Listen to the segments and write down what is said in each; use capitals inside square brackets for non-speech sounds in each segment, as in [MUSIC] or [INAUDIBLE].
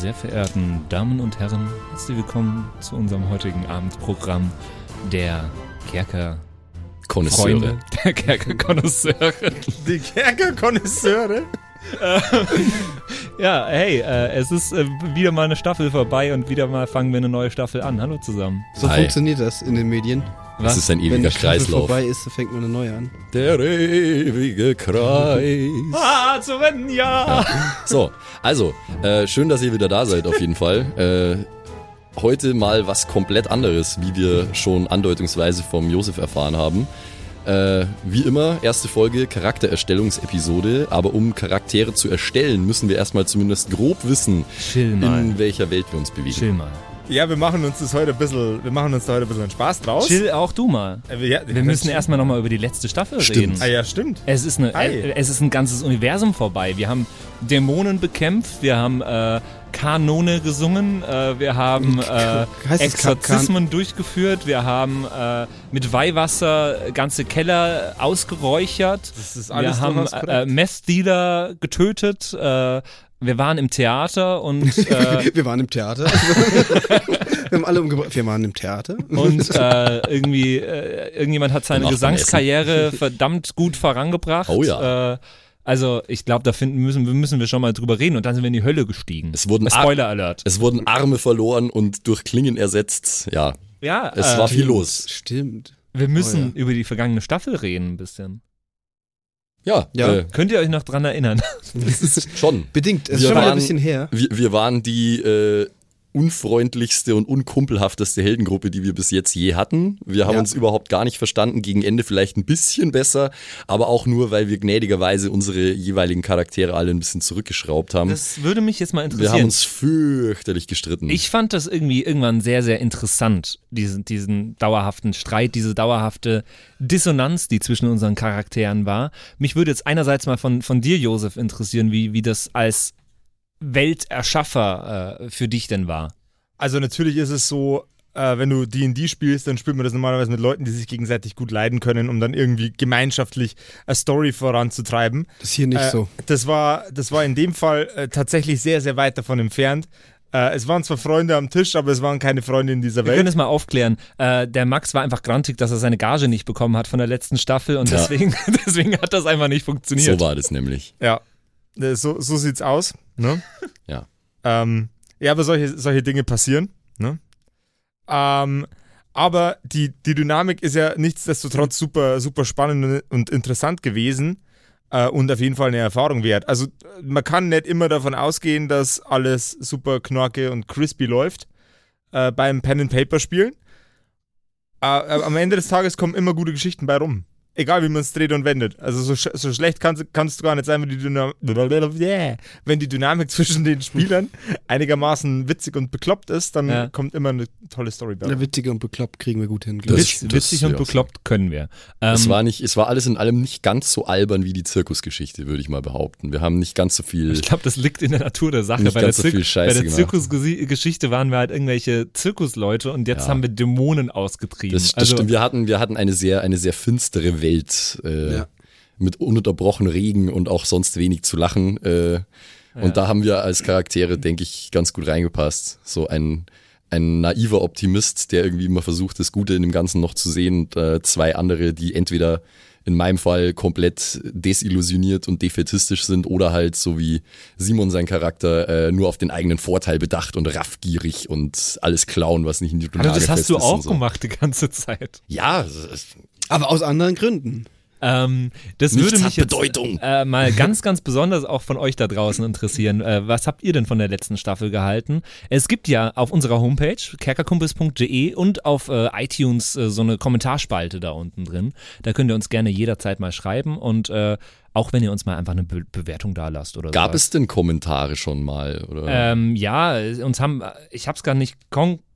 Sehr verehrten Damen und Herren, herzlich willkommen zu unserem heutigen Abendprogramm der Kerker Konnoisseure. der Kerker Konnoisseure. Die Kerker-Konnoisseure? Ja, hey, äh, es ist äh, wieder mal eine Staffel vorbei und wieder mal fangen wir eine neue Staffel an. Hallo zusammen. So Hi. funktioniert das in den Medien. Das ist ein Wenn ewiger die Staffel Kreislauf. vorbei ist, dann fängt man eine neue an. Der ewige Kreis. Ah, zu rennen, ja! So, also, äh, schön, dass ihr wieder da seid, auf jeden Fall. [LAUGHS] Äh, heute mal was komplett anderes, wie wir schon andeutungsweise vom Josef erfahren haben. Äh, wie immer, erste Folge Charaktererstellungsepisode, aber um Charaktere zu erstellen, müssen wir erstmal zumindest grob wissen, in welcher Welt wir uns bewegen. Chill mal. Ja, wir machen uns das heute ein bisschen, wir machen uns da heute ein bisschen Spaß draus. Chill auch du mal. Äh, wir- ja, Wir müssen erstmal nochmal über die letzte Staffel Stimmt. reden. Ah ja, stimmt. Es ist, eine, Hi. äh, es ist ein ganzes Universum vorbei. Wir haben Dämonen bekämpft, wir haben äh, Kanone gesungen, äh, wir haben äh, Ka- Exorzismen durchgeführt, wir haben äh, mit Weihwasser ganze Keller ausgeräuchert, Das ist alles wir haben äh. Messdealer getötet, äh, wir waren im Theater und, [LAUGHS] äh, Wir waren im Theater. [LAUGHS] wir haben alle umgebracht. Wir waren im Theater. und [LAUGHS] äh, irgendwie äh, irgendjemand hat seine Gesangskarriere verdammt gut vorangebracht. Oh ja. Äh, also ich glaube, da finden müssen, müssen wir schon mal drüber reden und dann sind wir in die Hölle gestiegen. Es wurden, Ar Spoiler Alert. es wurden Arme verloren und durch Klingen ersetzt. Ja, Ja, es äh, war viel los. Stimmt. wir müssen Oh über die vergangene Staffel reden ein bisschen. Ja, Ja. Äh, Könnt ihr euch noch dran erinnern? [LAUGHS] schon. Bedingt. Es Wir ist schon mal ein bisschen her. Wir, wir waren die äh, unfreundlichste und unkumpelhafteste Heldengruppe, die wir bis jetzt je hatten. Wir haben Ja. uns überhaupt gar nicht verstanden, gegen Ende vielleicht ein bisschen besser, aber auch nur, weil wir gnädigerweise unsere jeweiligen Charaktere alle ein bisschen zurückgeschraubt haben. Das würde mich jetzt mal wir haben interessieren. uns fürchterlich gestritten. Ich fand das irgendwie irgendwann sehr, sehr interessant, diesen, diesen dauerhaften Streit, diese dauerhafte Dissonanz, die zwischen unseren Charakteren war. Mich würde jetzt einerseits mal von, von dir, Josef, interessieren, wie, wie das als Welterschaffer äh, für dich denn war. Also natürlich ist es so, äh, wenn du D&D spielst, dann spielt man das normalerweise mit Leuten, die sich gegenseitig gut leiden können, um dann irgendwie gemeinschaftlich eine Story voranzutreiben. Das ist hier nicht äh, so. Das war, das war in dem Fall äh, tatsächlich sehr, sehr weit davon entfernt. Äh, es waren zwar Freunde am Tisch, aber es waren keine Freunde in dieser Wir können Welt. es mal aufklären. Äh, der Max war einfach grantig, dass er seine Gage nicht bekommen hat von der letzten Staffel und Ja. deswegen, [LAUGHS] deswegen hat das einfach nicht funktioniert. so war das nämlich. Ja, Äh, so, so sieht's aus. Ne? Ja. Ähm, ja, aber solche, solche Dinge passieren. Ne? Ähm, aber die, die Dynamik ist ja nichtsdestotrotz super, super spannend und interessant gewesen äh, und auf jeden Fall eine Erfahrung wert. Also man kann nicht immer davon ausgehen, dass alles super knorke und crispy läuft äh, beim Pen-and-Paper-Spielen. Äh, äh, am Ende des Tages kommen immer gute Geschichten bei rum. Egal wie man es dreht und wendet. Also so, sch so schlecht kannst, kannst du gar nicht sein, wenn die, Dynam [LAUGHS] wenn die Dynamik zwischen den Spielern [LAUGHS] einigermaßen witzig und bekloppt ist, dann Ja. kommt immer eine tolle Story bei. Ja, witzig und bekloppt kriegen wir gut hin. Das-. Witz, das- witzig und ja. bekloppt können wir. Ähm, es, war nicht, es war alles in allem nicht ganz so albern wie die Zirkusgeschichte, würde ich mal behaupten. Wir haben nicht ganz so viel. Ich glaube, das liegt in der Natur der Sache. Bei der, so viel bei der. Zirkusgeschichte waren wir halt irgendwelche Zirkusleute und jetzt Ja. haben wir Dämonen ausgetrieben. Das, das also, stimmt. Wir hatten, wir hatten eine sehr, eine sehr finstere Welt äh, Ja. mit ununterbrochenem Regen und auch sonst wenig zu lachen. Äh, Und da haben wir als Charaktere, denke ich, ganz gut reingepasst. So ein, ein naiver Optimist, der irgendwie immer versucht, das Gute in dem Ganzen noch zu sehen. Und äh, zwei andere, die entweder in meinem Fall komplett desillusioniert und defetistisch sind oder halt so wie Simon sein Charakter äh, nur auf den eigenen Vorteil bedacht und raffgierig und alles klauen, was nicht in die also Tonage das hast du ist auch so. gemacht die ganze Zeit. Ja, Aber aus anderen Gründen. Ähm, das Nichts würde hat mich jetzt. Äh, mal ganz, ganz besonders auch von euch da draußen interessieren. Äh, was habt ihr denn von der letzten Staffel gehalten? Es gibt ja auf unserer Homepage kerkerkumpels.de und auf äh, iTunes äh, so eine Kommentarspalte da unten drin. Da könnt ihr uns gerne jederzeit mal schreiben und äh, auch wenn ihr uns mal einfach eine Be Bewertung da lasst oder Gab sowas. es denn Kommentare schon mal? Oder? Ähm, ja, uns haben, ich habe es gar nicht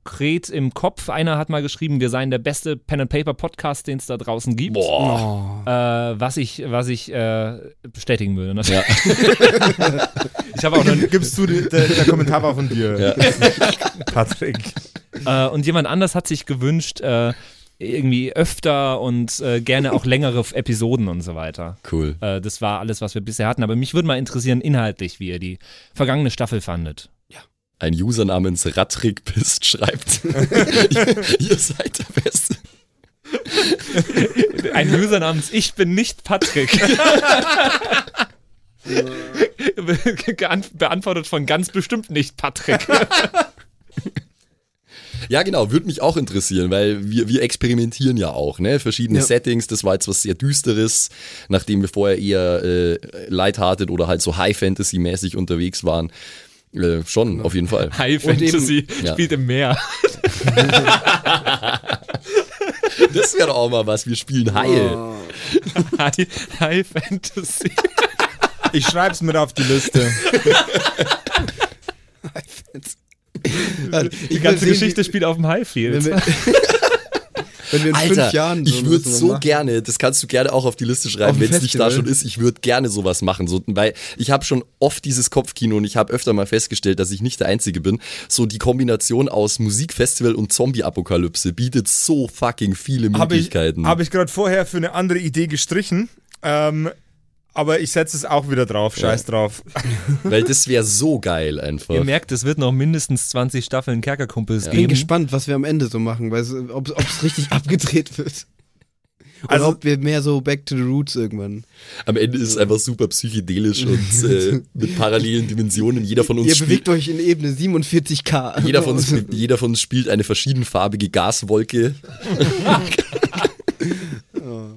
konkret im Kopf. Einer hat mal geschrieben, wir seien der beste Pen and Paper Podcast, den es da draußen gibt. Boah. Oh. Äh, was ich, was ich äh, bestätigen würde. Ja. [LAUGHS] Ich habe auch noch, Gibst du, die- der, der Kommentar war von dir, [LAUGHS] Patrick. äh, und jemand anders hat sich gewünscht, äh, irgendwie öfter und äh, gerne auch längere Episoden und so weiter. Cool. Äh, das war alles, was wir bisher hatten. Aber mich würde mal interessieren, inhaltlich, wie ihr die vergangene Staffel fandet. Ein User namens Rattrickpist schreibt, ihr, [LAUGHS] [LAUGHS] ihr seid der Beste. Ein User namens Ich bin nicht Patrick. [LAUGHS] Beantwortet von ganz bestimmt nicht Patrick. Ja, genau, würde mich auch interessieren, weil wir, wir experimentieren ja auch, ne? Verschiedene Ja. Settings, das war jetzt was sehr Düsteres, nachdem wir vorher eher äh, lighthearted oder halt so High-Fantasy-mäßig unterwegs waren. Äh, schon, auf jeden Fall. High Und eben- Fantasy Ja. spielt im Meer. [LAUGHS] Das wäre doch auch mal was, wir spielen Heil. Oh. High, High Fantasy. Ich schreib's mir auf die Liste. [LAUGHS] Also, Die ganze sehen, Geschichte spielt auf dem Highfield. [LAUGHS] Wenn wir, in Alter, fünf Jahren ich würde so machen. gerne, das kannst du gerne auch auf die Liste schreiben, wenn es nicht da schon ist, ich würde gerne sowas machen, so, weil ich habe schon oft dieses Kopfkino und ich habe öfter mal festgestellt, dass ich nicht der Einzige bin. So die Kombination aus Musikfestival und Zombie-Apokalypse bietet so fucking viele Habe ich, Möglichkeiten. hab ich gerade vorher für eine andere Idee gestrichen. Ähm, aber ich setze es auch wieder drauf. Scheiß drauf. [LAUGHS] weil das wäre so geil einfach. Ihr merkt, es wird noch mindestens 20 Staffeln Kerkerkumpels Ich bin geben. gespannt, was wir am Ende so machen, weil es- ob es richtig [LAUGHS] abgedreht wird. Oder Also- ob wir mehr so back to the roots irgendwann. Am Ende ist es einfach super psychedelisch und äh, [LAUGHS] mit parallelen Dimensionen. Jeder von uns Ihr bewegt euch in Ebene 47k. jeder von, uns, jeder von uns spielt eine verschiedenfarbige Gaswolke.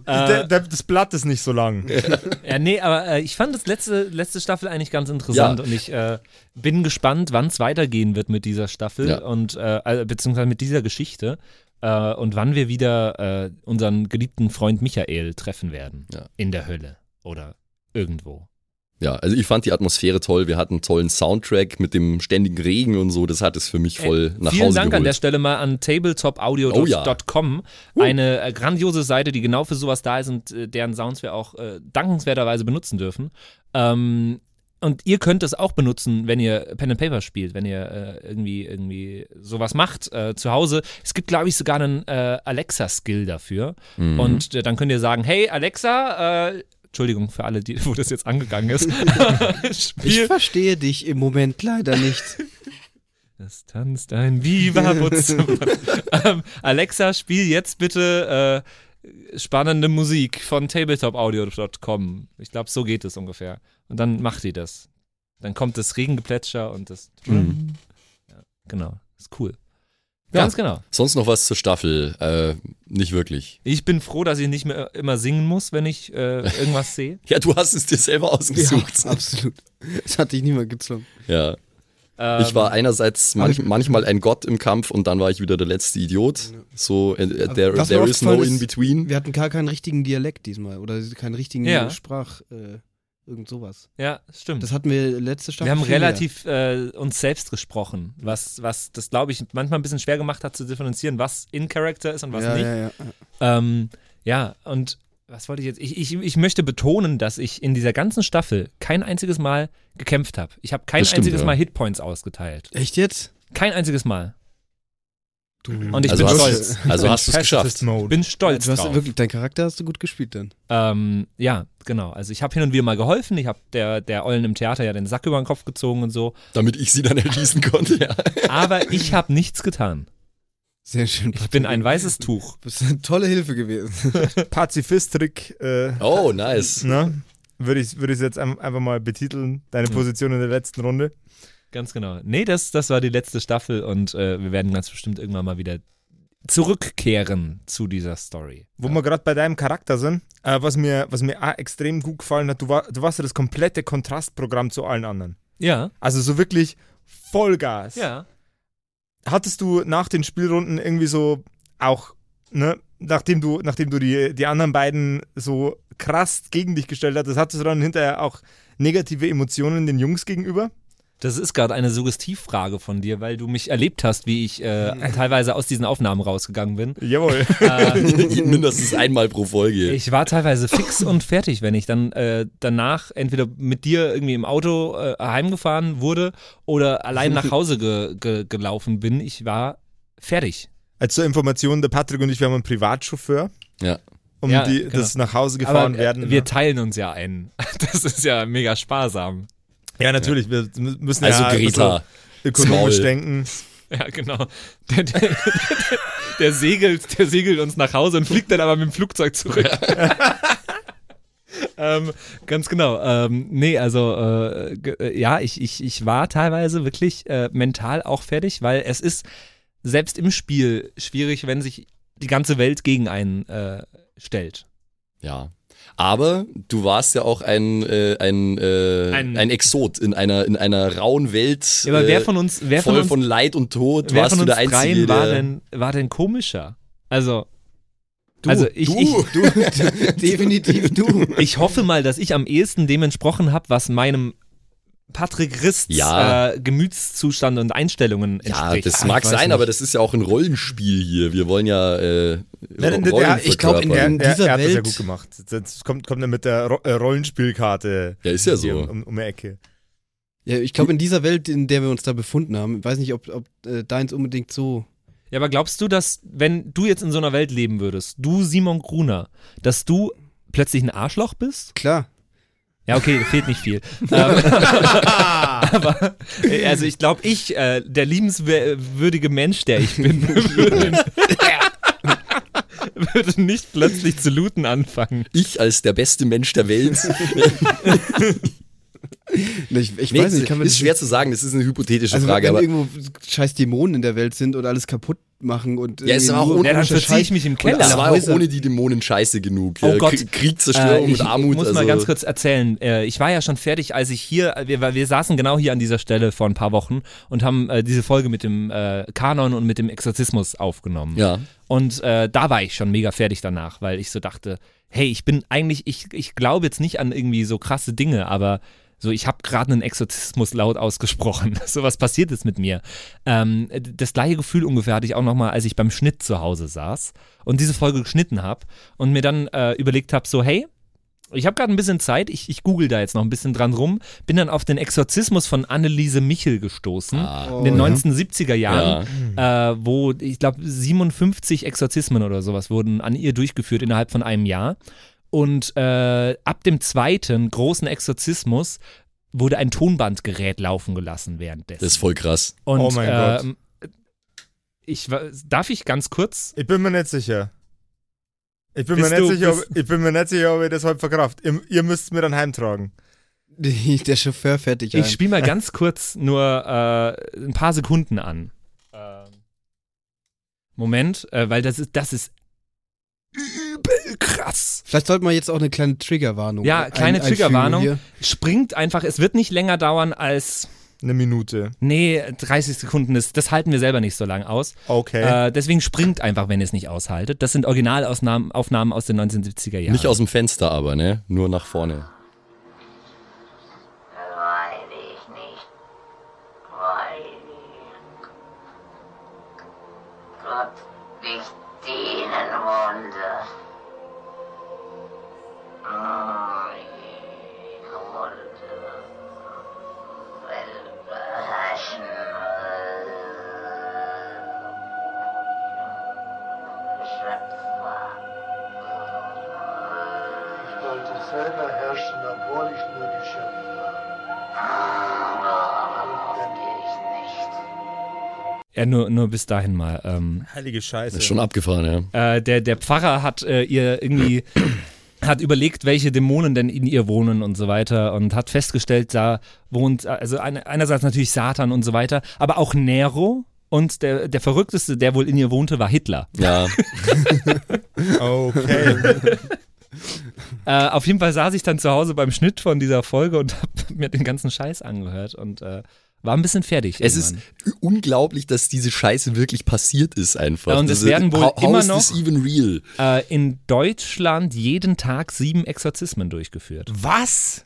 Der, der, das Blatt ist nicht so lang. [LAUGHS] Ja, nee, aber äh, ich fand das letzte, letzte Staffel eigentlich ganz interessant Ja. und ich äh, bin gespannt, wann es weitergehen wird mit dieser Staffel Ja. und äh, äh, beziehungsweise mit dieser Geschichte äh, und wann wir wieder äh, unseren geliebten Freund Michael treffen werden. Ja. In der Hölle oder irgendwo. Ja, also ich fand die Atmosphäre toll. Wir hatten einen tollen Soundtrack mit dem ständigen Regen und so. Das hat es für mich voll nach Äh, Vielen Hause Dank an der Stelle mal an tabletopaudio.com, Oh ja. eine äh, grandiose Seite, die genau für sowas da ist und äh, deren Sounds wir auch äh, dankenswerterweise benutzen dürfen. Ähm, und ihr könnt es auch benutzen, wenn ihr Pen and Paper spielt, wenn ihr äh, irgendwie irgendwie sowas macht äh, zu Hause. Es gibt, glaube ich, sogar einen äh, Alexa-Skill dafür. Mhm. Und äh, dann könnt ihr sagen, hey Alexa, äh, Entschuldigung für alle, die, [LAUGHS] wo das jetzt angegangen ist. [LAUGHS] Ich verstehe dich im Moment leider nicht. Es tanzt ein Viva [LAUGHS] ähm, Alexa, spiel jetzt bitte äh, spannende Musik von tabletopaudio.com. Ich glaube, so geht es ungefähr. Und dann macht die das. Dann kommt das Regengeplätscher und das. Mhm. Ja, genau. Ist cool. Ja. Ganz genau. Sonst noch was zur Staffel? Äh, nicht wirklich. Ich bin froh, dass ich nicht mehr immer singen muss, wenn ich äh, irgendwas sehe. [LAUGHS] Ja, du hast es dir selber ausgesucht. Ja, absolut. Das hat dich niemand gezwungen. Ja. Ähm, Ich war einerseits manch, manchmal ein Gott im Kampf und dann war ich wieder der letzte Idiot. So, äh, äh, there, there is no in between. Wir hatten gar keinen richtigen Dialekt diesmal oder keinen richtigen Ja. Sprach, äh, irgend sowas. Ja, stimmt. Das hatten wir letzte Staffel. Wir haben relativ äh, uns selbst gesprochen, was, was das, glaube ich, manchmal ein bisschen schwer gemacht hat zu differenzieren, was in Character ist und was ja, nicht. Ja, ja. Ähm, ja, und was wollte ich jetzt? Ich, ich, ich möchte betonen, dass ich in dieser ganzen Staffel kein einziges Mal gekämpft habe. Ich habe kein stimmt, einziges ja. Mal Hitpoints ausgeteilt. Echt jetzt? Kein einziges Mal. Du, Und ich also bin hast, stolz. Also hast du es geschafft. Mode. Bin stolz du hast drauf. wirklich, dein Charakter hast du gut gespielt dann. Ähm, ja, genau. Also ich habe hin und wieder mal geholfen. Ich habe der, der Ollen im Theater ja den Sack über den Kopf gezogen und so. Damit ich sie dann erschießen konnte, ja. [LAUGHS] Aber ich habe nichts getan. Sehr schön. Ich bin ein weißes Tuch. Du bist eine tolle Hilfe gewesen. [LAUGHS] Pazifist-Trick. Äh, Oh, nice. ne? Würde ich, würde ich jetzt ein- einfach mal betiteln, deine Position in der letzten Runde. Ganz genau. Nee, das, das war die letzte Staffel und äh, wir werden ganz bestimmt irgendwann mal wieder zurückkehren zu dieser Story. Wo wir gerade bei deinem Charakter sind, äh, was, mir, was mir auch extrem gut gefallen hat, du, war, du warst ja das komplette Kontrastprogramm zu allen anderen. Ja. Also so wirklich Vollgas. Ja. Hattest du nach den Spielrunden irgendwie so auch, ne, nachdem du, nachdem du die, die anderen beiden so krass gegen dich gestellt hattest, hattest du dann hinterher auch negative Emotionen den Jungs gegenüber? Das ist gerade eine Suggestivfrage von dir, weil du mich erlebt hast, wie ich äh, [LAUGHS] teilweise aus diesen Aufnahmen rausgegangen bin. Jawohl. Äh, [LAUGHS] Mindestens einmal pro Folge. ich war teilweise fix und fertig, wenn ich dann äh, danach entweder mit dir irgendwie im Auto äh, heimgefahren wurde oder allein nach Hause ge ge gelaufen bin. Ich war fertig. Als zur Information, der Patrick und ich, wir haben einen Privatchauffeur, ja. um Ja, die, genau. das nach Hause gefahren Aber äh, werden. wir ne? teilen uns ja ein. [LAUGHS] Das ist ja mega sparsam. Ja, natürlich. Wir müssen Also ja Greta. ökonomisch Small. denken. [LAUGHS] Ja, genau. Der, der, der, der, segelt, der segelt uns nach Hause und fliegt dann aber mit dem Flugzeug zurück. [LAUGHS] ähm, ganz genau. Ähm, nee, also äh, äh, ja, ich, ich, ich war teilweise wirklich äh, mental auch fertig, weil es ist selbst im Spiel schwierig, wenn sich die ganze Welt gegen einen äh, stellt. Ja. Aber du warst ja auch ein, äh, ein, äh, Ein- ein, Exot in einer, in einer rauen Welt. Ja, aber äh, wer von uns, wer voll von uns, von Leid und Tod wer warst von du uns der Einzige, dreien war der, denn, war denn komischer? Also, Du, also ich, du. ich, [LAUGHS] Du, [LAUGHS] definitiv du. Ich hoffe mal, dass ich am ehesten dem entsprochen habe, was meinem Patrick Rists Ja. äh, Gemütszustand und Einstellungen Ja, entspricht. das Ah, mag sein, nicht. aber das ist ja auch ein Rollenspiel hier. Wir wollen ja äh, Rollen der- ich glaub, in verkörpern. der- Er, dieser er hat das ja Welt- gut gemacht. Das kommt, kommt er mit der äh, Rollenspielkarte Ja, ist ja so. um, um die Ecke. Ja, ich glaube, in dieser Welt, in der wir uns da befunden haben, weiß nicht, ob, ob äh, deins unbedingt so. Ja, aber glaubst du, dass, wenn du jetzt in so einer Welt leben würdest, du Simon Gruner, dass du plötzlich ein Arschloch bist? Klar. Ja, okay, fehlt nicht viel. [LAUGHS] ähm, [LAUGHS] aber, äh, also ich glaube, ich, äh, der liebenswürdige Mensch, der ich bin, [LAUGHS] würde, würde nicht plötzlich zu looten anfangen. Ich als der beste Mensch der Welt. Ich, ich nee, weiß nicht, kann man ist schwer zu sagen, das ist eine hypothetische Also Frage, wenn aber irgendwo scheiß Dämonen in der Welt sind und alles kaputt machen und Ja, ist irgendwie aber auch ohne- Ja, dann verziehe ich mich im Keller. es alle war auch ohne die Dämonen scheiße genug. Oh Ja, Gott. Krieg, Zerstörung Äh, ich und Armut. muss also, mal ganz kurz erzählen. Äh, ich war ja schon fertig, als ich hier, wir, wir saßen genau hier an dieser Stelle vor ein paar Wochen und haben äh, diese Folge mit dem äh, Kanon und mit dem Exorzismus aufgenommen. Ja. Und äh, da war ich schon mega fertig danach, weil ich so dachte, hey, ich bin eigentlich, ich, ich glaube jetzt nicht an irgendwie so krasse Dinge, aber so, ich habe gerade einen Exorzismus laut ausgesprochen. [LAUGHS] so was passiert ist mit mir. Ähm, das gleiche Gefühl ungefähr hatte ich auch nochmal, als ich beim Schnitt zu Hause saß und diese Folge geschnitten habe und mir dann äh, überlegt habe, so, hey, ich habe gerade ein bisschen Zeit, ich, ich google da jetzt noch ein bisschen dran rum, bin dann auf den Exorzismus von Anneliese Michel gestoßen Ah. in den Oh, ja. 1970er Jahren, äh, wo ich glaube 57 Exorzismen oder sowas wurden an ihr durchgeführt innerhalb von einem Jahr. Und äh, ab dem zweiten großen Exorzismus wurde ein Tonbandgerät laufen gelassen währenddessen. Das ist voll krass. Und, Oh mein Gott. ähm, Ich, darf ich ganz kurz? Ich bin mir nicht sicher. Ich bin, mir nicht, du- sicher, ob, ich bin mir nicht sicher, ob ich das heute verkraft. Ihr, ihr müsst es mir dann heimtragen. [LAUGHS] Der Chauffeur fährt dich Ich spiele mal ganz kurz nur äh, ein paar Sekunden an. Ähm, Moment, äh, weil das ist, das ist übel krass. Vielleicht sollte man jetzt auch eine kleine Triggerwarnung Ja, ein- kleine einfügen Triggerwarnung. hier. Springt einfach, es wird nicht länger dauern als, Eine Minute. nee, 30 Sekunden, das, das halten wir selber nicht so lang aus. Okay. Äh, deswegen springt einfach, wenn ihr es nicht aushaltet. Das sind Originalaufnahmen Aufnahmen aus den 1970er Jahren. Nicht aus dem Fenster aber, ne? Nur nach vorne. Weiß ich nicht. Weiß ich. Gott selber herrschen, obwohl ich nur geschöpft war. ich nicht. Ja, nur, nur bis dahin mal. Ähm, Heilige Scheiße. Ist schon abgefahren, ja. äh, der, der Pfarrer hat äh, ihr irgendwie hat überlegt, welche Dämonen denn in ihr wohnen und so weiter und hat festgestellt, da wohnt also eine, einerseits natürlich Satan und so weiter, aber auch Nero und der, der verrückteste, der wohl in ihr wohnte, war Hitler. Ja, [LAUGHS] Okay. [LAUGHS] Äh, auf jeden Fall saß ich dann zu Hause beim Schnitt von dieser Folge und habe mir den ganzen Scheiß angehört und äh, war ein bisschen fertig. es ist irgendwann. unglaublich, dass diese Scheiße wirklich passiert ist einfach. Ja, und es ist- werden wohl how, how immer noch- this even real? äh, in Deutschland jeden Tag sieben Exorzismen durchgeführt. Was?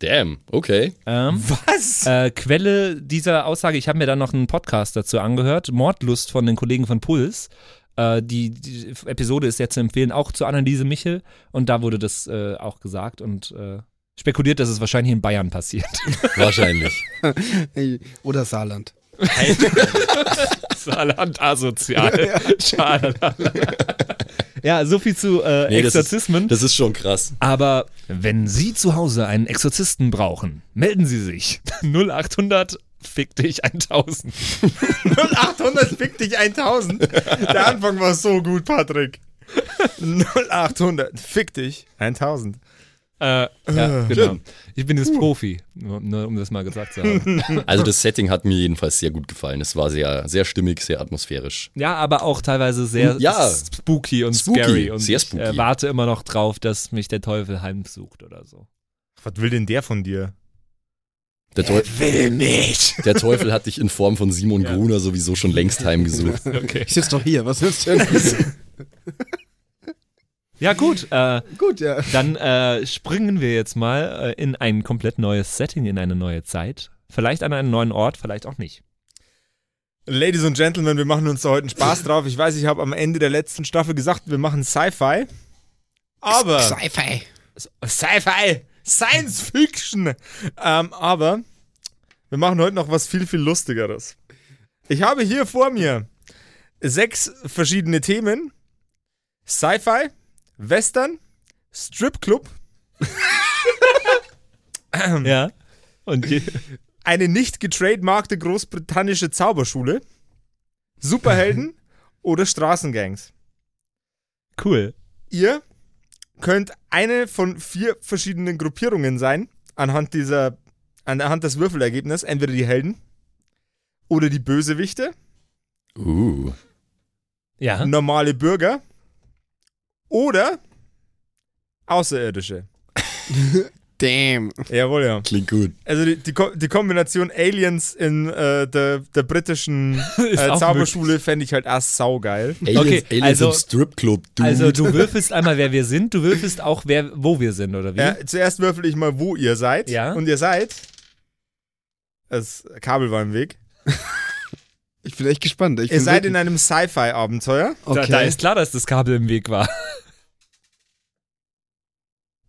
Damn, okay. Ähm, Was? Äh, Quelle dieser Aussage, ich habe mir dann noch einen Podcast dazu angehört, Mordlust von den Kollegen von Puls. Äh, die, die Episode ist sehr zu empfehlen, auch zur Anneliese Michel. Und da wurde das äh, auch gesagt und äh, spekuliert, dass es wahrscheinlich in Bayern passiert. [LAUGHS] Wahrscheinlich. Oder Saarland. [LAUGHS] Saarland asozial. [LAUGHS] Schade. ja, so viel zu äh, Nee, das ist- Exorzismen. Das ist schon krass. Aber wenn Sie zu Hause einen Exorzisten brauchen, melden Sie sich. 0800 fick dich 1000. 0800 fick dich 1000. Der Anfang war so gut, Patrick. 0800 fick dich 1000. Äh, ja, genau. Ich bin jetzt Profi, nur, um das mal gesagt zu haben. [LAUGHS] Also das Setting hat mir jedenfalls sehr gut gefallen. Es war sehr, sehr stimmig, sehr atmosphärisch. Ja, aber auch teilweise sehr Ja. spooky und Spooky, scary. Und sehr ich spooky. äh, warte immer noch drauf, dass mich der Teufel heimsucht oder so. Was will denn der von dir? Der, Teu Will nicht. der Teufel hat dich in Form von Simon Ja. Gruner sowieso schon längst heimgesucht. [LAUGHS] Okay. Ich sitze doch hier, was willst du denn? [LAUGHS] Ja, gut. Äh, Gut, ja. dann äh, springen wir jetzt mal äh, in ein komplett neues Setting, in eine neue Zeit. Vielleicht an einen neuen Ort, vielleicht auch nicht. Ladies and Gentlemen, wir machen uns da heute einen Spaß [LAUGHS] drauf. Ich weiß, ich habe am Ende der letzten Staffel gesagt, wir machen Sci-Fi. Aber. Sci-Fi. Sci-Fi! Science Fiction! Ähm, aber wir machen heute noch was viel, viel Lustigeres. Ich habe hier vor mir sechs verschiedene Themen: Sci-Fi, Western, Stripclub, [LAUGHS] Ja. Und eine nicht getrademarkte großbritannische Zauberschule, Superhelden [LAUGHS] oder Straßengangs. cool. Ihr könnt eine von vier verschiedenen Gruppierungen sein, anhand dieser, anhand des Würfelergebnisses, entweder die Helden oder die Bösewichte, Uh. Ja. normale Bürger oder Außerirdische. [LAUGHS] Damn. Jawohl, ja. Klingt gut. Also die, die, Ko- die Kombination Aliens in äh, der, der britischen [LAUGHS] äh, Zauberschule fände ich halt erst saugeil. Aliens, Okay, Aliens also- im Stripclub, dude. Also du [LAUGHS] würfelst einmal, wer wir sind, du würfelst auch, wer, wo wir sind, oder wie? Ja, zuerst würfel ich mal, wo ihr seid. Ja. Und ihr seid. Das Kabel war im Weg. Ich bin echt gespannt. Ich Ihr seid in einem Sci-Fi-Abenteuer Da, Okay. da ist klar, dass das Kabel im Weg war.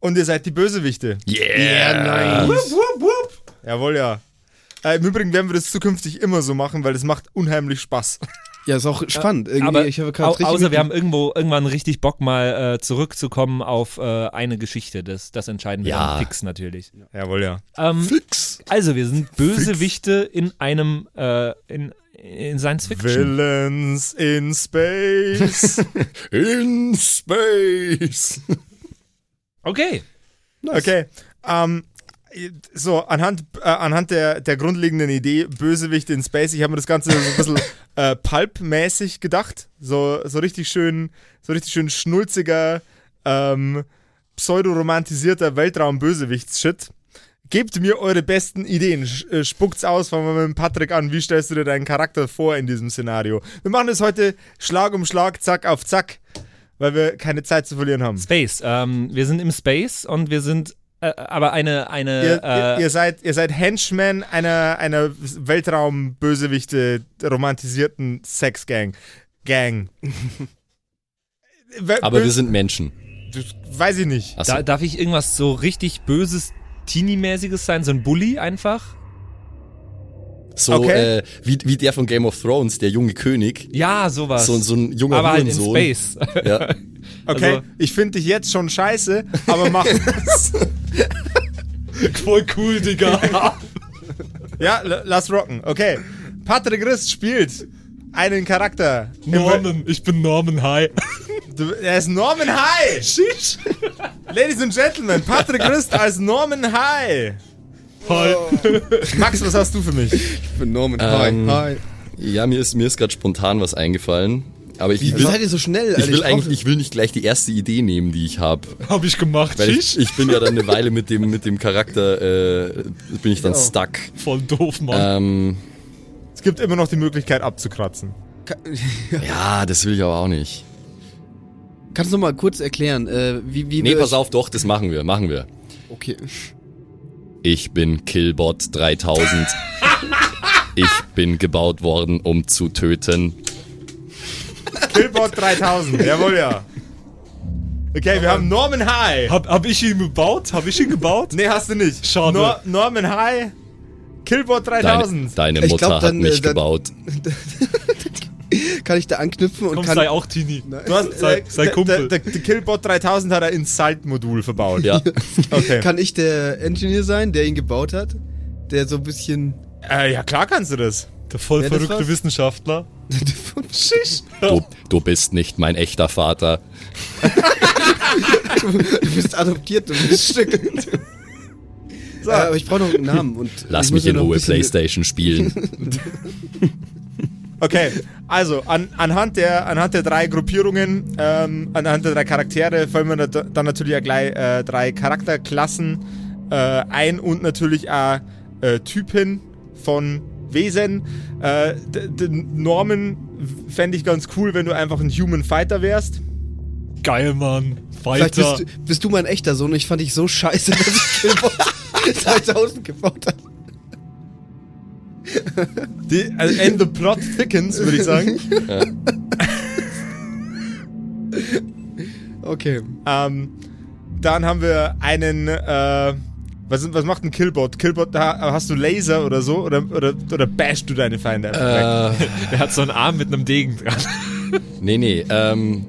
Und ihr seid die Bösewichte. yeah. nice. Jawohl, ja. Äh, Im Übrigen werden wir das zukünftig immer so machen, weil das macht unheimlich Spaß. Ja, ist auch spannend. Irgendwie, Aber ich habe au richtig außer wir haben irgendwo irgendwann richtig Bock, mal äh, zurückzukommen auf äh, eine Geschichte. Das, das entscheiden wir Ja. dann fix natürlich. Jawohl, ja. Ähm, Fix. also, wir sind Bösewichte in einem äh, in, in Science Fiction. Villains in Space. [LAUGHS] In Space. [LAUGHS] Okay. Okay. Ähm, so, anhand, äh, anhand der, der grundlegenden Idee, Bösewichte in Space, ich habe mir das Ganze so ein bisschen [LAUGHS] äh, Pulp-mäßig gedacht. So, so richtig schön, so richtig schön schnulziger, ähm, pseudoromantisierter Weltraum-Bösewichts-Shit. Gebt mir eure besten Ideen. Äh, Spuckt's aus, fangen wir mit Patrick an. Wie stellst du dir deinen Charakter vor in diesem Szenario? Wir machen das heute Schlag um Schlag, Zack auf Zack, weil wir keine Zeit zu verlieren haben. Space. Ähm, wir sind im Space und wir sind äh, aber eine eine Ihr, äh, ihr, ihr, seid, ihr seid Henchmen einer, einer Weltraumbösewichte romantisierten Sexgang. Gang. [LAUGHS] Aber wir sind Menschen. das Weiß ich nicht. Achso. da, darf ich irgendwas so richtig böses Teenie-mäßiges sein, so ein Bully einfach? So Okay. äh, wie, wie der von Game of Thrones, der junge König. Ja, sowas. So, so ein junger aber halt in. Space. Ja. [LAUGHS] Okay, also- ich finde dich jetzt schon scheiße, aber mach [LAUGHS] es. Voll cool, Digga. [LAUGHS] ja, lass rocken. Okay. Patrick Rist spielt einen Charakter. Wel- ich bin Norman High. Du, er ist Norman High. Sheesh. Ladies and Gentlemen, Patrick Rist als Norman High. Hi. [LAUGHS] Max, was hast du für mich? Ich bin Norman. Ähm, Hi. Hi. ja, mir ist, mir ist gerade spontan was eingefallen. Aber ich, Wie will, seid ihr so schnell? ich Alter? will brauch- eigentlich, ich will nicht gleich die erste Idee nehmen, die ich habe. Hab ich gemacht. Weil ich, ich bin ja dann eine Weile mit dem, mit dem Charakter, äh, bin ich dann Ja. stuck. Voll doof, Mann. Ähm, Es gibt immer noch die Möglichkeit abzukratzen. [LAUGHS] Ja, das will ich aber auch nicht. Kannst du noch mal kurz erklären, äh, wie, wie Nee, wir- pass auf, doch, das machen wir, machen wir. Okay. Ich bin Killbot 3000. ich bin gebaut worden, um zu töten. Killbot 3000, jawohl ja. Okay, wir haben Norman High. hab, hab ich ihn gebaut? Hab ich ihn gebaut? Nee, hast du nicht. Schade. Nor Norman High, Killbot Deine, 3000. deine Ich Mutter glaub, dann, hat mich äh, dann- gebaut. [LAUGHS] Kann ich da anknüpfen und Komm, kann. sei auch Teenie. Du hast, Sei- äh, sei der- Kumpel. Der, der, der Killbot 3000 hat ein Insult-Modul verbaut. Ja. [LAUGHS] Okay. Kann ich der Engineer sein, der ihn gebaut hat? Der so ein bisschen. Äh, ja, klar kannst du das. Der voll das verrückte? Wissenschaftler. [LAUGHS] Du, du bist nicht mein echter Vater. Du bist adoptiert, du bist Stück. So. Äh, aber ich brauche noch einen Namen. Und Lass mich in ja Ruhe Playstation spielen. [LAUGHS] Okay, also an, anhand, der, anhand der drei Gruppierungen, ähm, anhand der drei Charaktere fallen mir da, dann natürlich auch gleich äh, drei Charakterklassen äh, ein und natürlich auch äh, Typen von Wesen. Äh, Norman fände ich ganz cool, wenn du einfach ein Human Fighter wärst. Geil, Mann. Vielleicht Fighter. bist du, bist du mein echter Sohn. Ich fand dich so scheiße, dass ich Killbot 2000 gebaut habe. [LAUGHS] Die, also, and the plot thickens, würde ich sagen. Okay. Ähm, dann haben wir einen, äh, was, was macht ein Killbot? Killbot, da hast du Laser oder so? Oder, oder, oder bashst du deine Feinde äh, Der [LAUGHS] hat so einen Arm mit einem Degen dran. nee, nee. Ähm,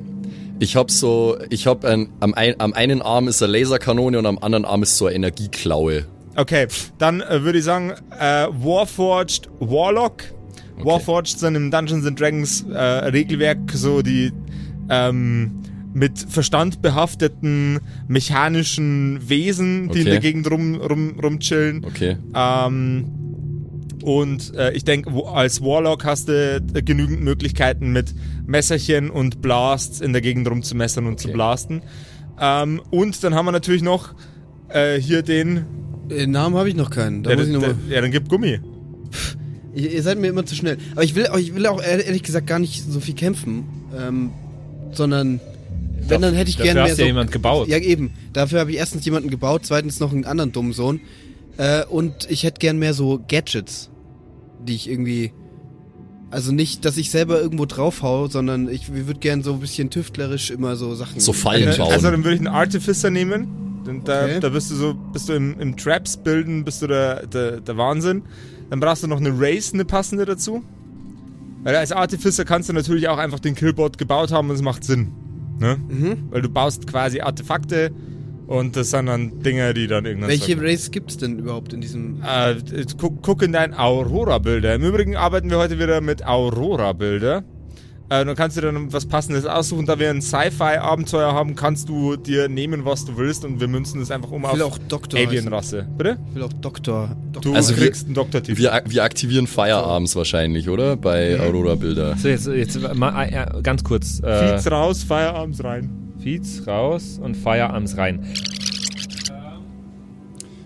ich hab so, ich hab ein, am, ein, am einen Arm ist eine Laserkanone und am anderen Arm ist so eine Energieklaue. Okay, dann äh, würde ich sagen, äh, Warforged Warlock. Warforged sind im Dungeons and Dragons äh, Regelwerk so die ähm, mit Verstand behafteten mechanischen Wesen, die in Okay. der Gegend rum, rum, rumchillen. Okay. Ähm, und äh, ich denke, als Warlock hast du äh, genügend Möglichkeiten mit Messerchen und Blasts in der Gegend rumzumessern und zu Okay. blasten. Ähm, und dann haben wir natürlich noch äh, hier den. Den Namen habe ich noch keinen. Da Ja, muss ich der, noch mal, ja, dann gib Gummi. ihr, ihr seid mir immer zu schnell. Aber ich will, auch- ich will auch ehrlich gesagt gar nicht so viel kämpfen. Ähm, sondern, wenn, dann hätte ich Dafür gerne mehr hast so... ja jemand gebaut. Ja, eben. Dafür habe ich erstens jemanden gebaut, zweitens noch einen anderen dummen Sohn. Äh, und ich hätte gern mehr so Gadgets, die ich irgendwie. Also nicht, dass ich selber irgendwo draufhau, sondern ich würde gern so ein bisschen tüftlerisch immer so Sachen. So Fallen Äh, bauen. Also dann würde ich einen Artificer nehmen. Da, Okay. da bist du so, bist du im, im Traps bilden, bist du der, der, der Wahnsinn. Dann brauchst du noch eine Race, eine passende dazu. Weil als Artificer kannst du natürlich auch einfach den Killbot gebaut haben und es macht Sinn. Ne? Mhm. Weil du baust quasi Artefakte und das sind dann Dinge, die dann irgendwann. Welche Race gibt's denn überhaupt in diesem. Äh, guck, guck in dein Aurora-Bilder. Im Übrigen arbeiten wir heute wieder mit Aurora-Bilder. Äh, dann kannst du dann was Passendes aussuchen. Da wir ein Sci-Fi-Abenteuer haben, kannst du dir nehmen, was du willst und wir münzen es einfach um Ich will auf. Alien-Rasse. Bitte? Ich will auch Doktor. Du Doktor. Also wir- kriegst einen Doktortitel. Wir, wir aktivieren Firearms wahrscheinlich, oder? Bei Aurora Bilder. So, jetzt, jetzt mal, äh, ganz kurz. Äh, Feeds raus, Feierabends rein. Feeds raus und Firearms rein.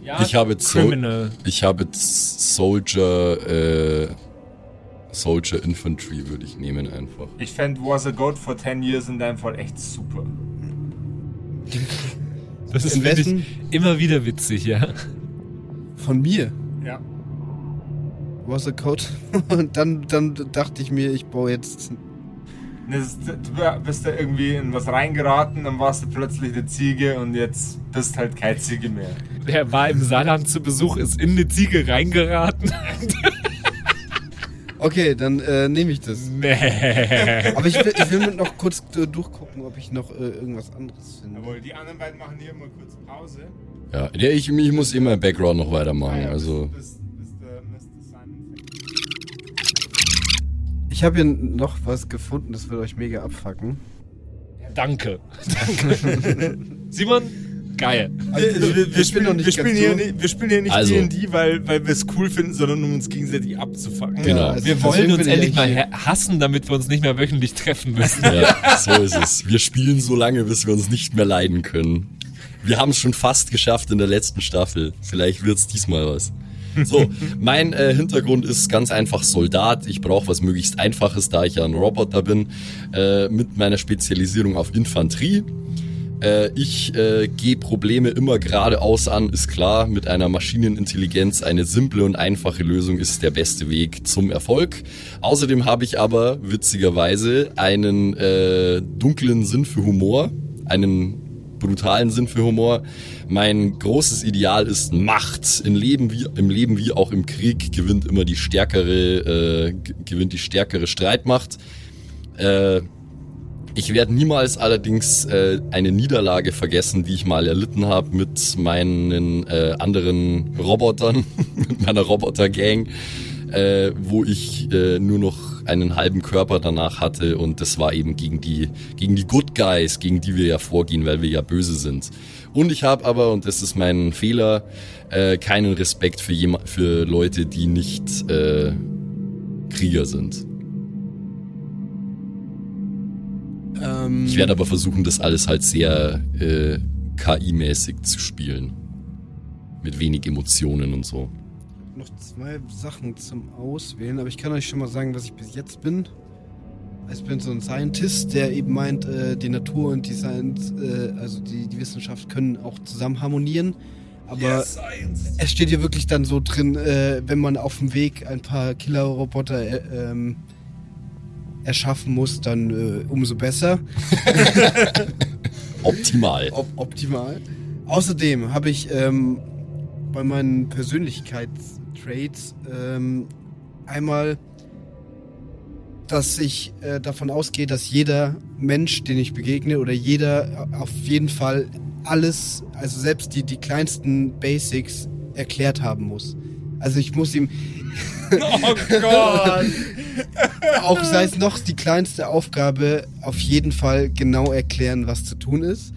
Ja, Ich habe Criminal. ich habe jetzt Soldier, äh, Soldier Infantry würde ich nehmen einfach. Ich fände Was a Goat for 10 Years in deinem Fall echt super. Das ist In finde ich wessen? immer wieder witzig, ja. Von mir. Ja. Was a Code. Und dann, dann dachte ich mir, ich baue jetzt. Das, du bist da irgendwie in was reingeraten, dann warst du plötzlich eine Ziege und jetzt bist halt keine Ziege mehr. Der war im Saarland zu Besuch, ist in eine Ziege reingeraten. [LAUGHS] Okay, dann äh, nehme ich das. Nee. [LAUGHS] Aber ich will, ich will noch kurz äh, durchgucken, ob ich noch äh, irgendwas anderes finde. Jawohl, die anderen beiden machen hier mal kurz Pause. Ja, ja, ich, ich muss immer im Background noch weitermachen. Also. Simon fängt. Ich habe hier noch was gefunden, das wird euch mega abfacken. Danke. [LAUGHS] Simon, geil. Wir, wir, spielen, noch nicht wir, spielen ganz hier nicht, wir spielen hier nicht Also- D&D, weil, weil wir es cool finden, sondern um uns gegenseitig abzufacken. Genau. also Wir wollen uns endlich mal hassen, damit wir uns nicht mehr wöchentlich treffen müssen. ja, [LAUGHS] so ist es. Wir spielen so lange, bis wir uns nicht mehr leiden können. Wir haben es schon fast geschafft in der letzten Staffel. Vielleicht wird's diesmal was. So, [LAUGHS] mein äh, Hintergrund ist ganz einfach Soldat. Ich brauche was möglichst Einfaches, da ich ja ein Roboter bin, äh, mit meiner Spezialisierung auf Infanterie. Äh, ich äh, gehe Probleme immer geradeaus an, ist klar. Mit einer Maschinenintelligenz eine simple und einfache Lösung ist der beste Weg zum Erfolg. Außerdem habe ich aber witzigerweise einen äh, dunklen Sinn für Humor, einen brutalen Sinn für Humor. Mein großes Ideal ist Macht. Im Leben wie, im Leben wie auch im Krieg gewinnt immer die stärkere, äh, gewinnt die stärkere Streitmacht. Äh, Ich werde niemals allerdings äh, eine Niederlage vergessen, die ich mal erlitten habe mit meinen äh, anderen Robotern, [LAUGHS] mit meiner Roboter-Gang, äh, wo ich äh, nur noch einen halben Körper danach hatte und das war eben gegen die, gegen die Good Guys, gegen die wir ja vorgehen, weil wir ja böse sind. Und ich habe aber, und das ist mein Fehler, äh, keinen Respekt für, für Leute, die nicht äh, Krieger sind. Ähm, Ich werde aber versuchen, das alles halt sehr äh, KI-mäßig zu spielen. Mit wenig Emotionen und so. noch zwei Sachen zum Auswählen, aber ich kann euch schon mal sagen, was ich bis jetzt bin. Ich bin so ein Scientist, der eben meint, äh, die Natur und die Science, äh, also die, die Wissenschaft können auch zusammen harmonieren. Aber es steht hier wirklich dann so drin, äh, wenn man auf dem Weg ein paar Killerroboter äh, ähm, erschaffen muss, dann äh, umso besser. [LAUGHS] Optimal. Op optimal. Außerdem habe ich ähm, bei meinen Persönlichkeitstraits ähm, einmal, dass ich äh, davon ausgehe, dass jeder Mensch, den ich begegne, oder jeder auf jeden Fall alles, also selbst die, die kleinsten Basics erklärt haben muss. Also ich muss ihm [LAUGHS] Oh Gott! [LAUGHS] auch sei es noch die kleinste Aufgabe, auf jeden Fall genau erklären, was zu tun ist.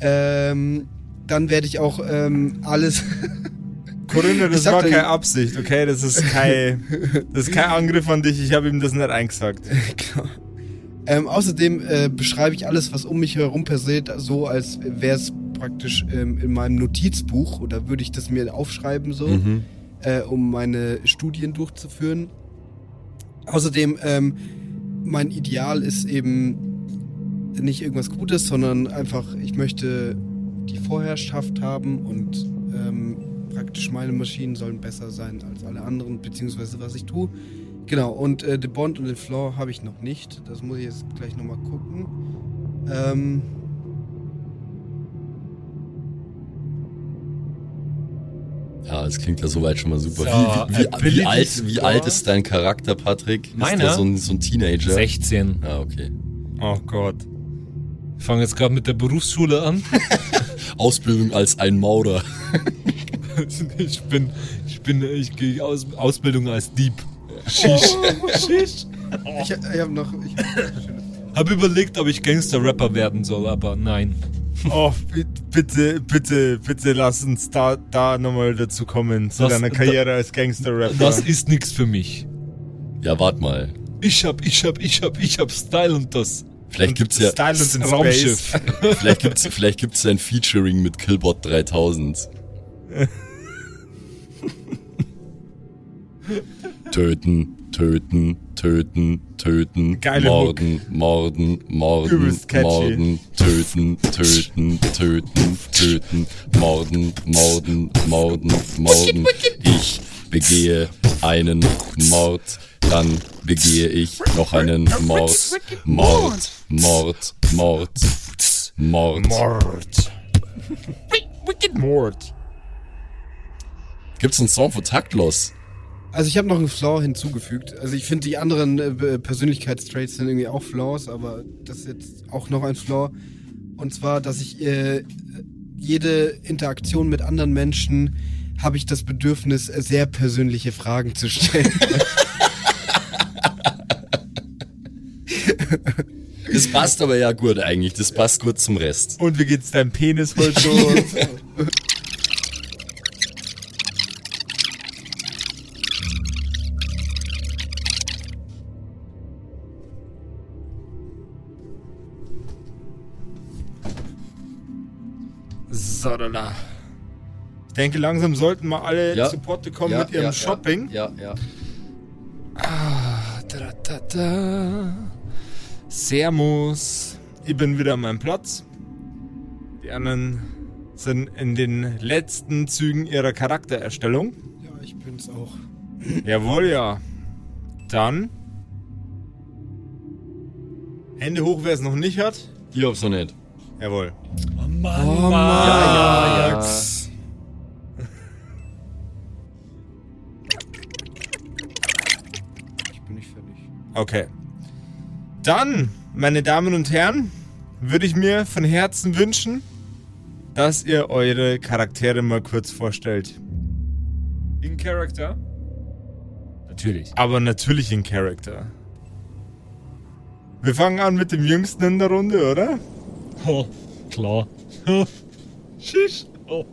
Ähm, dann werde ich auch ähm, alles. [LAUGHS] Corinna, das war keine Absicht, okay? Das ist kein, das ist kein Angriff an dich. Ich habe ihm das nicht eingesagt. [LAUGHS] Klar. ähm, außerdem äh, beschreibe ich alles, was um mich herum passiert, so als wäre es praktisch ähm, in meinem Notizbuch oder würde ich das mir aufschreiben so, Mhm. äh, um meine Studien durchzuführen. Außerdem, ähm, mein Ideal ist eben nicht irgendwas Gutes, sondern einfach, ich möchte die Vorherrschaft haben und ähm, praktisch meine Maschinen sollen besser sein als alle anderen, beziehungsweise was ich tue. Genau, und äh, The Bond und den Floor habe ich noch nicht. Das muss ich jetzt gleich nochmal gucken. Ähm, Ja, es klingt ja soweit schon mal super. So, wie, wie, wie, wie, alt, wie alt ist dein Charakter, Patrick? Ist Meiner? der so ein, so ein Teenager? 16. Ja, okay. Oh Gott. Ich fange jetzt gerade mit der Berufsschule an. [LAUGHS] Ausbildung als ein Maurer. [LAUGHS] ich bin, ich bin, ich gehe aus, Ausbildung als Dieb. Shish. Shish. ich ich habe noch. Ich, Hab überlegt, ob ich Gangster-Rapper werden soll, aber nein. Oh, bitte, bitte, bitte lass uns da, da nochmal dazu kommen, zu Das- deiner Karriere als Gangster-Rapper. Das ist nix für mich. Ja, wart mal. Ich hab, ich hab, ich hab, ich hab Style und das Vielleicht gibt's ja, Style und. Raumschiff. [LAUGHS] vielleicht gibt's, vielleicht gibt's ja ein Featuring mit Killbot 3000. [LAUGHS] töten, töten, töten, töten, Geile morden, morden, morden, catchy. morden, töten, töten, töten, töten, morden, morden, morden, morden. Ich begehe einen Mord, dann begehe ich noch einen Mord, Mord, Mord, Mord, Mord. Mord. Wicked Mord. Gibt's einen Song für Taktlos? Also ich habe noch einen Flaw hinzugefügt. Also ich finde die anderen äh, Persönlichkeitstraits sind irgendwie auch Flaws, aber das ist jetzt auch noch ein Flaw. Und zwar, dass ich äh, jede Interaktion mit anderen Menschen habe ich das Bedürfnis, sehr persönliche Fragen zu stellen. [LAUGHS] Das passt aber ja gut eigentlich. Das passt gut zum Rest. Und wie geht's deinem Penis wohl [LAUGHS] so? Sodala. Ich denke, langsam sollten mal alle Ja. zu Potte kommen Ja, mit ihrem ja, Shopping. Ja, ja. Da, da, da. Servus. Ich bin wieder an meinem Platz. Die anderen sind in den letzten Zügen ihrer Charaktererstellung. ja, ich bin's auch. Jawohl, ja. Dann. Hände hoch, wer es noch nicht hat. Ich hab's noch nicht. Jawohl. Oh Mann, Oh Mann. Ja, ja. Ich bin nicht fertig. Okay. Dann meine Damen und Herren, würde ich mir von Herzen wünschen, dass ihr eure Charaktere mal kurz vorstellt. In Character? Natürlich. Aber natürlich in Character. Wir fangen an mit dem Jüngsten in der Runde, oder? Oh, klar. Schisch. Oh.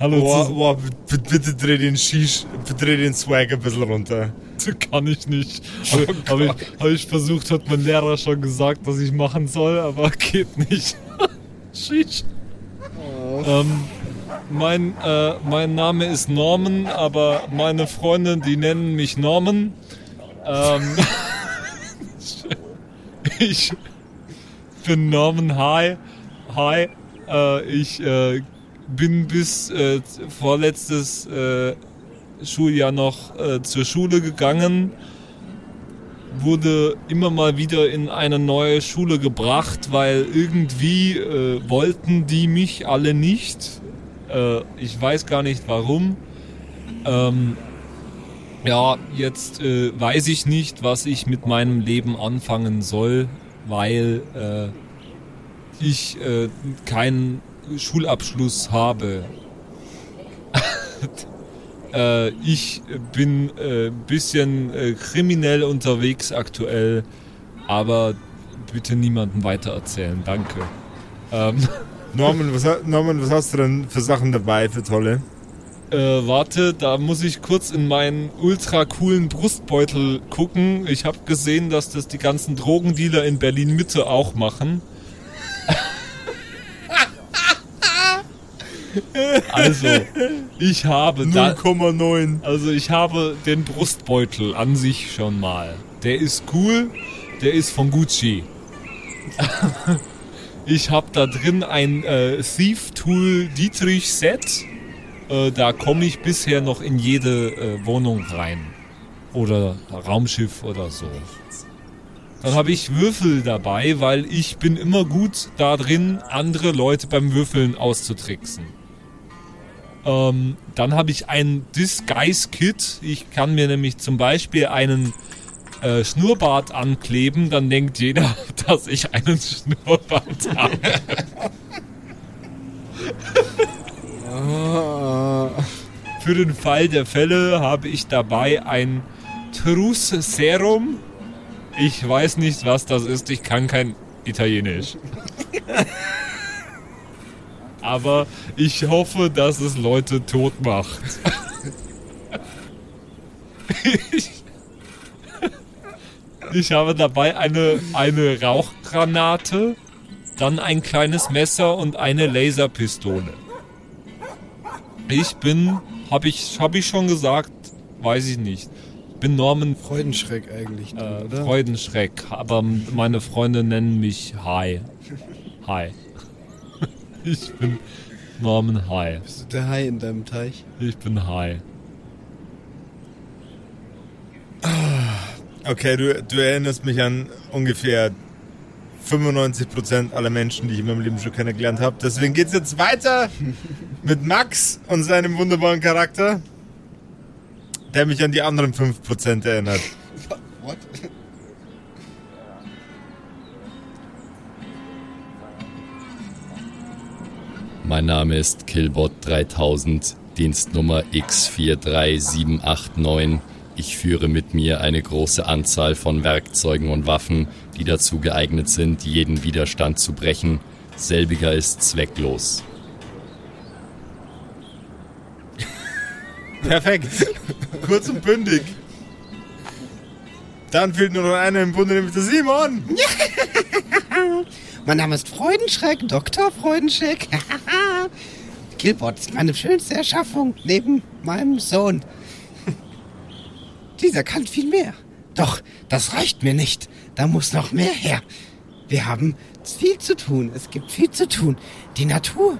Hallo, Boah, boah, bitte, dreh den Shish, dreh den Swag ein bisschen runter. das kann ich nicht. Habe hab ich, hab ich versucht, hat mein Lehrer schon gesagt, dass ich machen soll, aber [LAUGHS] geht nicht. [LAUGHS] Schisch. Ähm, mein, äh, mein Name ist Norman, aber meine Freunde, die nennen mich Norman. Ähm, [LAUGHS] ich bin Norman Hi. Hi. Äh, ich äh, bin bis äh, vorletztes äh, Schuljahr noch äh, zur Schule gegangen, wurde immer mal wieder in eine neue Schule gebracht, weil irgendwie äh, wollten die mich alle nicht. Ich weiß gar nicht warum. Ähm, ja, jetzt äh, weiß ich nicht, was ich mit meinem Leben anfangen soll, weil äh, ich äh, keinen Schulabschluss habe. [LAUGHS] äh, ich bin ein äh, bisschen äh, kriminell unterwegs aktuell, aber bitte niemandem weitererzählen, danke. Ähm, Norman was, Norman, was hast du denn für Sachen dabei, für tolle? Äh, warte, da muss ich kurz in meinen ultra coolen Brustbeutel gucken. Ich habe gesehen, dass das die ganzen Drogendealer in Berlin Mitte auch machen. [LAUGHS] also, ich habe da, 0,9. also ich habe den Brustbeutel an sich schon mal. Der ist cool, der ist von Gucci. [LAUGHS] ich habe da drin ein äh, Thief Tool Dietrich Set. Äh, da komme ich bisher noch in jede äh, Wohnung rein. Oder Raumschiff oder so. Dann habe ich Würfel dabei, weil ich bin immer gut da drin, andere Leute beim Würfeln auszutricksen. Ähm, dann habe ich ein Disguise Kit. Ich kann mir nämlich zum Beispiel einen äh, Schnurrbart ankleben, dann denkt jeder, [LAUGHS] dass ich einen [LAUGHS] Schnurrbart habe. [LAUGHS] Für den Fall der Fälle habe ich dabei ein Truss Serum. Ich weiß nicht, was das ist. Ich kann kein Italienisch. [LAUGHS] Aber ich hoffe, dass es Leute tot macht. ich, [LAUGHS] ich habe dabei eine, eine Rauchgranate, dann ein kleines Messer und eine Laserpistole. Ich bin, habe ich, hab ich schon gesagt, weiß ich nicht. Ich bin Norman Freudenschreck eigentlich, äh, oder? Freudenschreck, aber meine Freunde nennen mich Hi. Hi. [LAUGHS] Ich bin Norman Hi. Bist du der Hai in deinem Teich? Ich bin Hi. Okay, du, du erinnerst mich an ungefähr 95% aller Menschen, die ich in meinem Leben schon kennengelernt habe. Deswegen geht's jetzt weiter [LAUGHS] mit Max und seinem wunderbaren Charakter, der mich an die anderen 5% erinnert. [LAUGHS] What? Mein Name ist Killbot 3000, Dienstnummer X43789. Ich führe mit mir eine große Anzahl von Werkzeugen und Waffen, die dazu geeignet sind, jeden Widerstand zu brechen. Selbiger ist zwecklos. [LAUGHS] Perfekt. Kurz und bündig. Dann fehlt nur noch einer im Bunde, nämlich der Simon. [LAUGHS] Mein Name ist Freudenschreck, Dr. Freudenschreck. [LAUGHS] Killbot ist meine schönste Erschaffung neben meinem Sohn. Dieser kann viel mehr. Doch, das reicht mir nicht. Da muss noch mehr her. Wir haben viel zu tun. Es gibt viel zu tun. Die Natur,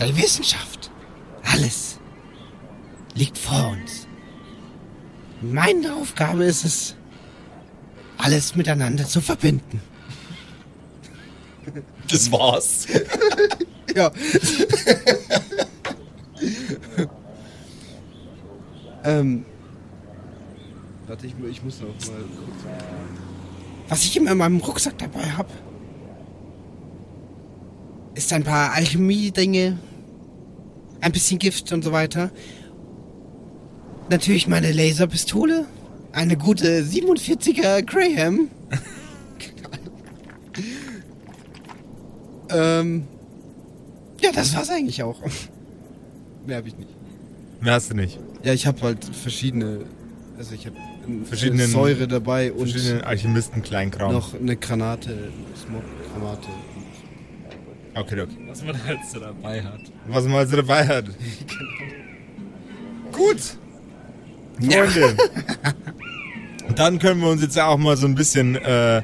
die Wissenschaft, alles liegt vor uns. Meine Aufgabe ist es, alles miteinander zu verbinden. Das war's. [LAUGHS] Ja. [LAUGHS] ähm, Warte, ich, ich muss noch mal kurz. Was ich immer in meinem Rucksack dabei habe, ist ein paar Alchemie-Dinge, ein bisschen Gift und so weiter. Natürlich meine Laserpistole, eine gute 47er Graham. [LAUGHS] ähm, ja, das war's eigentlich auch. [LAUGHS] Mehr habe ich nicht. Mehr hast du nicht. Ja, ich habe halt verschiedene, also ich habe Verschiedenen- Säure dabei und Verschiedene Alchemisten-Kleinkram. noch eine Granate, Smog-Granate. Okay, okay. Was man halt so dabei hat. Was man also dabei hat. [LAUGHS] Gut. Freunde. [LAUGHS] Dann können wir uns jetzt auch mal so ein bisschen, äh,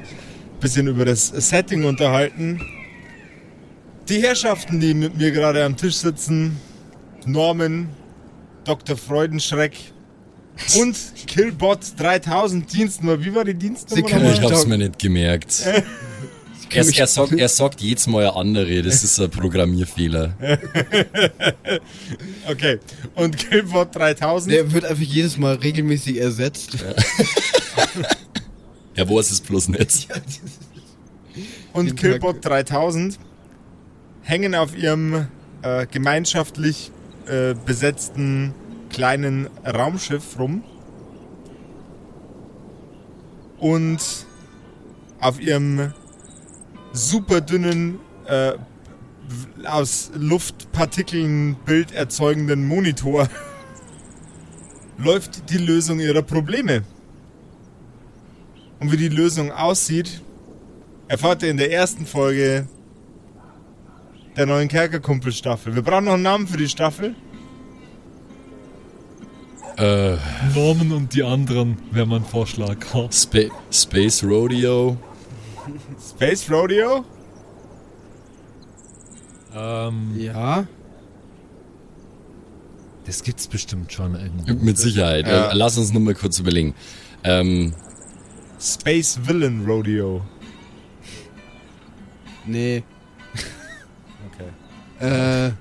bisschen über das Setting unterhalten. Die Herrschaften, die mit mir gerade am Tisch sitzen, Norman, Dr. Freudenschreck [LAUGHS] und Killbot 3000 Dienstnummer. Wie war die Dienstnummer? Sie kann? Ich hab's mir nicht gemerkt. [LAUGHS] Er, er, sagt, er sagt jedes Mal eine andere, das ist ein Programmierfehler. [LAUGHS] Okay. Und Killbot 3000. Der wird einfach jedes Mal regelmäßig ersetzt. Er weiß es bloß nicht. und Killbot 3000 hängen auf ihrem äh, gemeinschaftlich äh, besetzten kleinen Raumschiff rum und auf ihrem super dünnen äh, aus Luftpartikeln Bild erzeugenden Monitor [LAUGHS] läuft die Lösung ihrer Probleme. Und wie die Lösung aussieht, erfahrt ihr in der ersten Folge der neuen Kerkerkumpel-Staffel. Wir brauchen noch einen Namen für die Staffel. Äh, Norman und die anderen wäre mein Vorschlag. Spa Space Rodeo. Space Rodeo. Ähm, Ja. das gibt's bestimmt schon irgendwie. Mit Sicherheit. Ja. Äh, Lass uns nur mal kurz überlegen. Ähm, Space Villain Rodeo. Nee. Okay. Äh.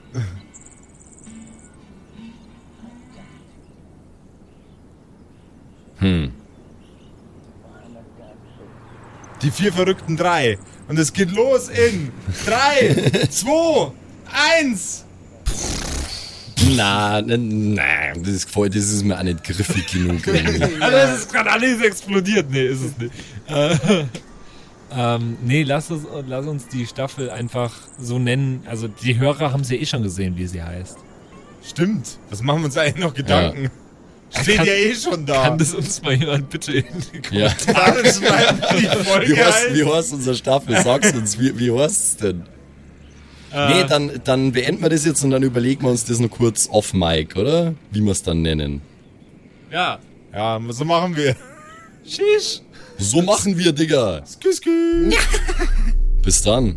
Die vier verrückten drei. Und es geht los in drei, [LAUGHS] zwei, eins. Na, na, na, das ist, voll, das ist mir auch nicht griffig genug. [LAUGHS] Also es ist gerade alles explodiert. Nee, ist es nicht. Äh, [LAUGHS] ähm, nee, lass uns, lass uns die Staffel einfach so nennen. Also die Hörer haben sie ja eh schon gesehen, wie sie heißt. Stimmt. Was machen wir uns eigentlich noch Gedanken? Steht Kann- ja eh schon da. Kann das uns mal jemand bitte in [LAUGHS] die ja. mal die Folge Wie heißt, wie heißt unsere Staffel? Sag's uns, wie, wie heißt es denn? Nee, dann, dann beenden wir das jetzt und dann überlegen wir uns das noch kurz off Mic, oder? Wie wir es dann nennen. Ja. Ja, so machen wir. [LAUGHS] Sheesh. So machen wir, Digga. Skü, skü. Bis dann.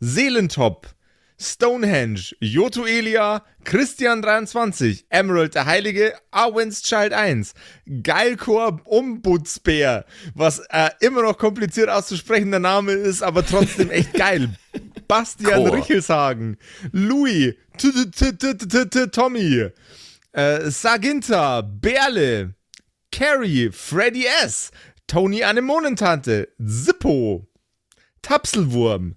Seelentop, Stonehenge, Joto Elia, Christian23, Emerald der Heilige, Arwen's Child 1, Geilkor Ombudsbär, was äh, immer noch kompliziert auszusprechender Name ist, aber trotzdem echt [LAUGHS] geil. Bastian Chor. Richelshagen, Louis, Tommy, äh, Saginta, Berle, Carrie, Freddy S., Tony Anemonentante, Zippo, Tapselwurm,